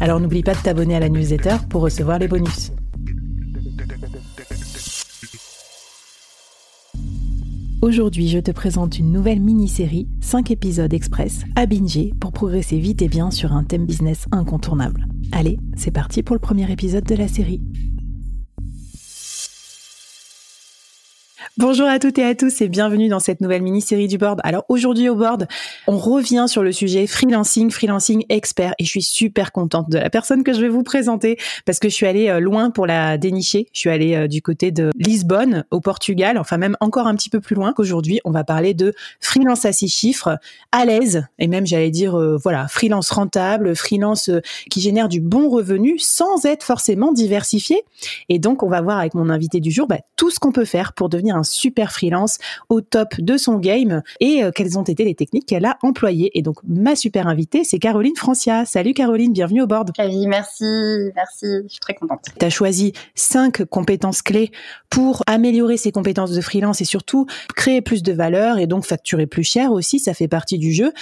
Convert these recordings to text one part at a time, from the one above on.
Alors n'oublie pas de t'abonner à la newsletter pour recevoir les bonus. Aujourd'hui, je te présente une nouvelle mini-série, 5 épisodes express, à binger pour progresser vite et bien sur un thème business incontournable. Allez, c'est parti pour le premier épisode de la série. Bonjour à toutes et à tous et bienvenue dans cette nouvelle mini-série du board. Alors aujourd'hui au board, on revient sur le sujet freelancing, freelancing expert et je suis super contente de la personne que je vais vous présenter parce que je suis allée euh, loin pour la dénicher. Je suis allée euh, du côté de Lisbonne au Portugal, enfin même encore un petit peu plus loin qu'aujourd'hui. On va parler de freelance à six chiffres, à l'aise et même j'allais dire euh, voilà, freelance rentable, freelance qui génère du bon revenu sans être forcément diversifié. Et donc on va voir avec mon invité du jour bah, tout ce qu'on peut faire pour devenir un super freelance au top de son game et euh, quelles ont été les techniques qu'elle a employées. Et donc, ma super invitée, c'est Caroline Francia. Salut Caroline, bienvenue au board. merci, merci, je suis très contente. Tu as choisi cinq compétences clés pour améliorer ses compétences de freelance et surtout créer plus de valeur et donc facturer plus cher aussi, ça fait partie du jeu.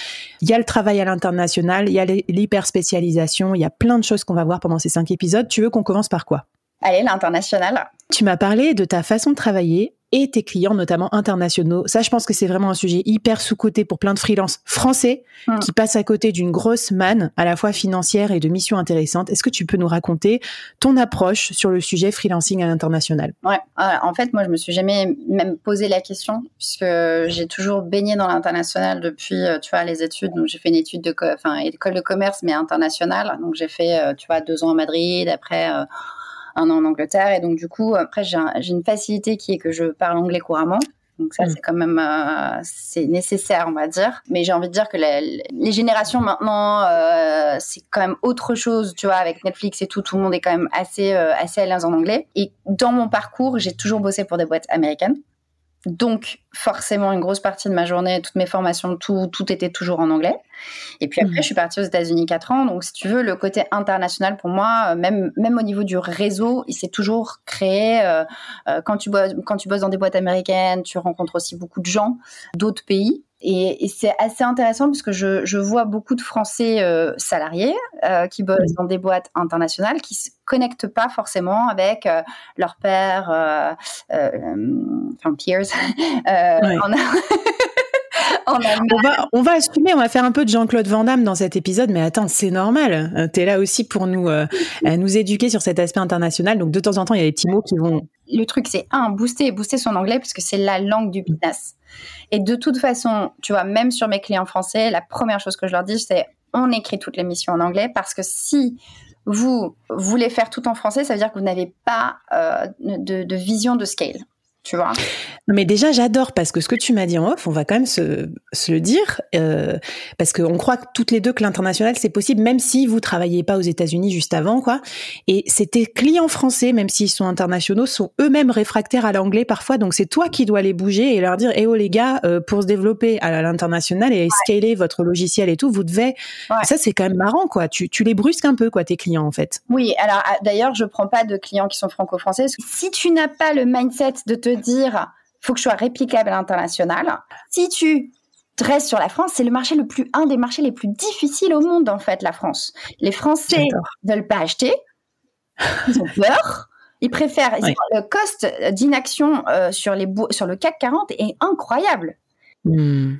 Il y a le travail à l'international, il y a l'hyper spécialisation, il y a plein de choses qu'on va voir pendant ces cinq épisodes. Tu veux qu'on commence par quoi? Allez, l'international. Tu m'as parlé de ta façon de travailler et tes clients, notamment internationaux. Ça, je pense que c'est vraiment un sujet hyper sous-coté pour plein de freelances français mm. qui passent à côté d'une grosse manne, à la fois financière et de missions intéressantes. Est-ce que tu peux nous raconter ton approche sur le sujet freelancing à l'international? Ouais, en fait, moi, je me suis jamais même posé la question puisque j'ai toujours baigné dans l'international depuis, euh, tu vois, les études. Donc, j'ai fait une étude de, enfin, école de commerce, mais internationale. Donc, j'ai fait, euh, tu vois, deux ans à Madrid, après euh, un an en Angleterre. Et donc, du coup, après, j'ai une facilité qui est que je parle anglais couramment. Donc ça, mm. c'est quand même euh, c'est nécessaire, on va dire. Mais j'ai envie de dire que les générations maintenant, euh, c'est quand même autre chose, tu vois, avec Netflix et tout, tout le monde est quand même assez euh, assez à l'aise en anglais. Et dans mon parcours, j'ai toujours bossé pour des boîtes américaines. Donc, forcément, une grosse partie de ma journée, toutes mes formations, tout, tout était toujours en anglais. Et puis après, mmh. je suis partie aux États-Unis 4 ans. Donc, si tu veux, le côté international, pour moi, euh, même, même au niveau du réseau, il s'est toujours créé. Euh, euh, quand, tu bosses, quand tu bosses dans des boîtes américaines, tu rencontres aussi beaucoup de gens d'autres pays. Et, c'est assez intéressant parce que je, je vois beaucoup de Français euh, salariés euh, qui bossent dans des boîtes internationales qui se connectent pas forcément avec euh, leur père, enfin peers. on, va, on va assumer, on va faire un peu de Jean-Claude Van Damme dans cet épisode, mais attends, c'est normal. Tu es là aussi pour nous, nous éduquer sur cet aspect international. Donc de temps en temps, il y a des petits mots qui vont. Le truc, c'est un, booster, booster son anglais parce que c'est la langue du business. Et de toute façon, tu vois, même sur mes clients français, la première chose que je leur dis, c'est on écrit toutes les missions en anglais parce que si vous voulez faire tout en français, ça veut dire que vous n'avez pas euh, de, de, vision de scale tu vois. mais déjà, j'adore parce que ce que tu m'as dit en off, on va quand même se, se le dire, euh, parce qu'on croit toutes les deux que l'international c'est possible, même si vous travaillez pas aux États-Unis juste avant, quoi. Et c'était clients français, même s'ils sont internationaux, sont eux-mêmes réfractaires à l'anglais parfois. Donc c'est toi qui dois les bouger et leur dire, eh oh les gars, euh, pour se développer à l'international et scaler votre logiciel et tout, vous devez. Ça c'est quand même marrant, quoi. Tu, tu les brusques un peu, quoi, tes clients en fait. Oui, alors ah, d'ailleurs, je prends pas de clients qui sont franco-français. Si tu n'as pas le mindset de te dire faut que je sois réplicable à l'international. Si tu restes sur la France, c'est le marché le plus un des marchés les plus difficiles au monde en fait, la France. Les Français veulent pas acheter, ils ont peur. Ils préfèrent. Le cost d'inaction euh, sur, les sur le CAC 40 est incroyable. Hmm.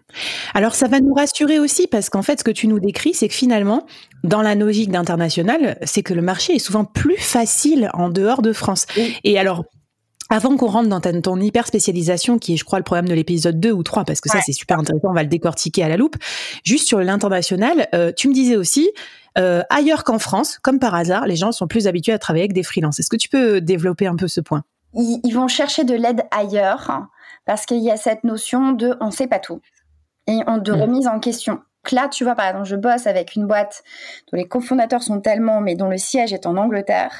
Alors ça va nous rassurer aussi parce qu'en fait ce que tu nous décris c'est que finalement dans la logique d'international c'est que le marché est souvent plus facile en dehors de France. Et alors avant qu'on rentre dans ton hyper spécialisation, qui est, je crois, le problème de l'épisode 2 ou 3, parce que ça, c'est super intéressant, on va le décortiquer à la loupe. Juste sur l'international, euh, tu me disais aussi, euh, ailleurs qu'en France, comme par hasard, les gens sont plus habitués à travailler avec des freelances. Est-ce que tu peux développer un peu ce point? Ils, vont chercher de l'aide ailleurs, parce qu'il y a cette notion de on sait pas tout, et de mmh. remise en question là, tu vois, par exemple, je bosse avec une boîte dont les cofondateurs sont tellement, mais dont le siège est en Angleterre.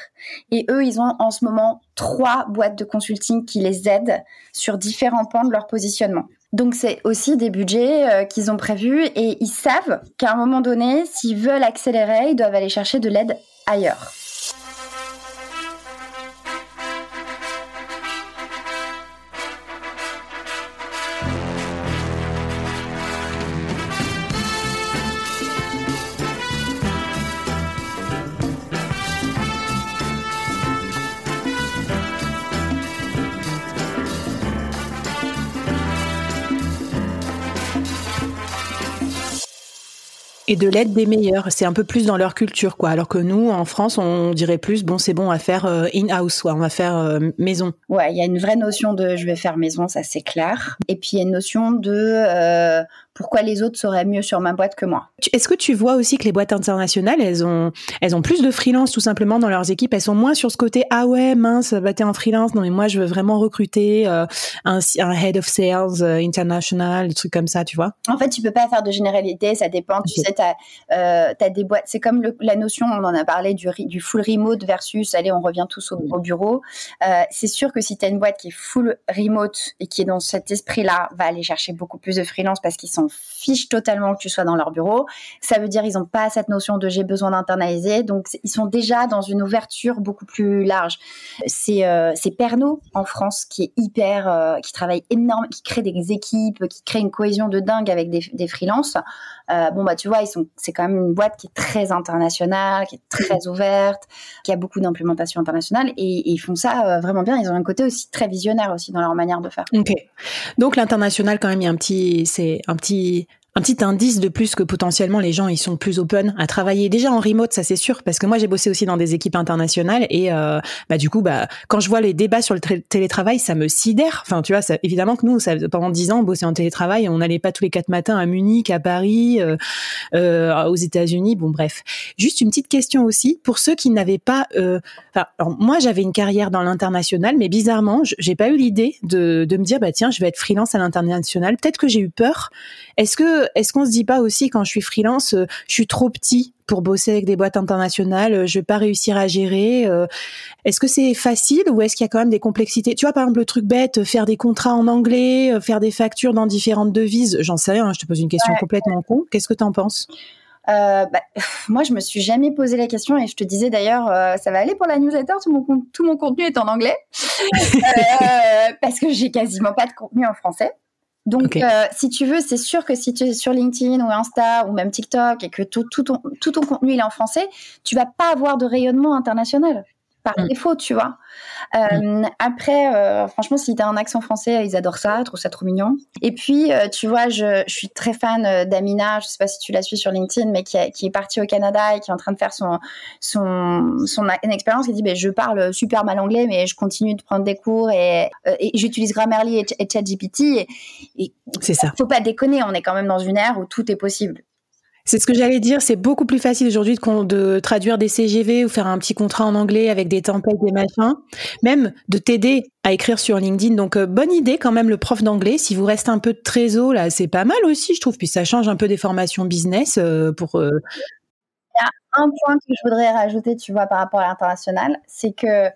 Et eux, ils ont en ce moment trois boîtes de consulting qui les aident sur différents pans de leur positionnement. Donc c'est aussi des budgets euh, qu'ils ont prévus et ils savent qu'à un moment donné, s'ils veulent accélérer, ils doivent aller chercher de l'aide ailleurs. Et de l'aide des meilleurs, c'est un peu plus dans leur culture, quoi. Alors que nous, en France, on dirait plus, bon, c'est bon, à faire euh, in-house, on va faire euh, maison. Ouais, il y a une vraie notion de je vais faire maison, ça c'est clair. Et puis il y a une notion de euh, pourquoi les autres seraient mieux sur ma boîte que moi. Est-ce que tu vois aussi que les boîtes internationales, elles ont, elles ont plus de freelance tout simplement dans leurs équipes? Elles sont moins sur ce côté ah ouais mince, bah t'es en freelance, non mais moi je veux vraiment recruter euh, un, un, head of sales euh, international, des trucs comme ça, tu vois En fait, tu peux pas faire de généralité, ça dépend. Tu sais, euh, as des boîtes, c'est comme la notion, on en a parlé du, du full remote versus allez, on revient tous au, au bureau. Euh, c'est sûr que si tu as une boîte qui est full remote et qui est dans cet esprit-là, va aller chercher beaucoup plus de freelance parce qu'ils sont fichent totalement que tu sois dans leur bureau. Ça veut dire ils n'ont pas cette notion de j'ai besoin d'internaliser. Donc ils sont déjà dans une ouverture beaucoup plus large. C'est euh, Pernod en France qui est hyper, euh, qui travaille énormément, qui crée des équipes, qui crée une cohésion de dingue avec des, des freelances. Euh, bon bah tu vois, ils sont, c'est quand même une boîte qui est très internationale, qui est très ouverte, qui a beaucoup d'implémentation internationale et, ils font ça euh, vraiment bien. Ils ont un côté aussi très visionnaire aussi dans leur manière de faire. Ok. Donc l'international quand même, il y a un petit, c'est un petit un petit indice de plus que potentiellement les gens ils sont plus open à travailler. Déjà en remote ça c'est sûr parce que moi j'ai bossé aussi dans des équipes internationales et euh, bah du coup bah quand je vois les débats sur le télétravail ça me sidère. Enfin tu vois ça, évidemment que nous ça, pendant dix ans on bossait en télétravail on n'allait pas tous les quatre matins à Munich à Paris euh, euh, aux États-Unis. Bon bref. Juste une petite question aussi. Pour ceux qui n'avaient pas euh, enfin moi j'avais une carrière dans l'international mais bizarrement j'ai pas eu l'idée de, de me dire bah tiens je vais être freelance à l'international. Peut-être que j'ai eu peur. Est-ce que est-ce qu'on se dit pas aussi quand je suis freelance, euh, je suis trop petit pour bosser avec des boîtes internationales, euh, je vais pas réussir à gérer. Euh, est-ce que c'est facile ou est-ce qu'il y a quand même des complexités? Tu vois, par exemple, le truc bête, faire des contrats en anglais, faire des factures dans différentes devises, j'en sais rien, hein, je te pose une question complètement con. Qu'est-ce que tu en penses bah, moi, je me suis jamais posé la question et je te disais d'ailleurs, ça va aller pour la newsletter, tout mon, tout mon contenu est en anglais parce que j'ai quasiment pas de contenu en français. Donc, euh, si tu veux, c'est sûr que si tu es sur LinkedIn ou Insta ou même TikTok et que tout, tout, ton, tout ton contenu il est en français, tu vas pas avoir de rayonnement international par mm. défaut, tu vois. Euh, après, euh, franchement, si tu as un accent français, ils adorent ça, ils trouvent ça trop mignon. Et puis, euh, tu vois, je, je, suis très fan d'Amina, je sais pas si tu la suis sur LinkedIn, mais qui, qui, est partie au Canada et qui est en train de faire son, son, son une expérience qui dit, ben, je parle super mal anglais, mais je continue de prendre des cours et, et j'utilise Grammarly et, et ChatGPT. Et, et c'est ça. Faut pas déconner, on est quand même dans une ère où tout est possible. C'est ce que j'allais dire. C'est beaucoup plus facile aujourd'hui de, traduire des CGV ou faire un petit contrat en anglais avec des templates, des machins. Même de t'aider à écrire sur LinkedIn. Donc, euh, bonne idée quand même le prof d'anglais. Si vous restez un peu de trésor, là, c'est pas mal aussi, je trouve. Puis ça change un peu des formations business euh, pour. Euh, Il y a un point que je voudrais rajouter, tu vois, par rapport à l'international, c'est que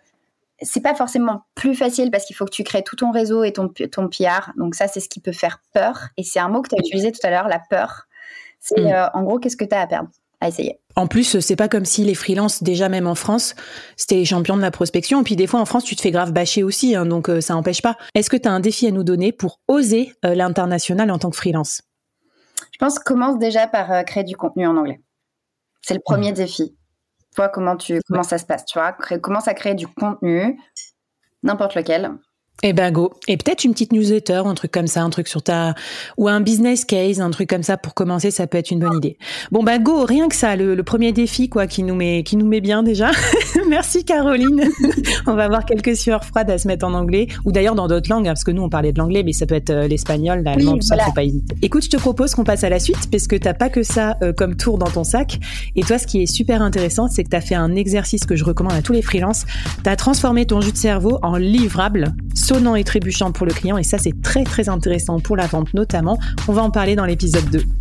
c'est pas forcément plus facile parce qu'il faut que tu crées tout ton réseau et ton, ton PR. Donc ça, c'est ce qui peut faire peur. Et c'est un mot que tu as utilisé tout à l'heure, la peur. C'est mm. euh, en gros, qu'est-ce que tu as à perdre à essayer? En plus, c'est pas comme si les freelances, déjà même en France, c'était les champions de la prospection. Et puis des fois en France, tu te fais grave bâcher aussi, hein, donc euh, ça n'empêche pas. Est-ce que tu as un défi à nous donner pour oser euh, l'international en tant que freelance? Je pense commence déjà par créer du contenu en anglais. C'est le premier mm. défi. Vois comment tu comment ça se passe, tu vois. commence à créer du contenu, n'importe lequel, Eh ben go. Et peut-être une petite newsletter, un truc comme ça, un truc sur ta ou un business case, un truc comme ça pour commencer, ça peut être une bonne idée. Bon ben go, rien que ça, le, premier défi quoi, qui nous met qui nous met bien déjà. Merci Caroline. on va avoir quelques sueurs froides à se mettre en anglais ou d'ailleurs dans d'autres langues, hein, parce que nous on parlait de l'anglais, mais ça peut être euh, l'espagnol, l'allemand, tout ça, faut pas hésiter. Écoute, je te propose qu'on passe à la suite parce que t'as pas que ça euh, comme tour dans ton sac. Et toi, ce qui est super intéressant, c'est que tu as fait un exercice que je recommande à tous les freelances. Tu as transformé ton jus de cerveau en livrable et trébuchant pour le client et ça c'est très très intéressant pour la vente notamment. On va en parler dans l'épisode 2.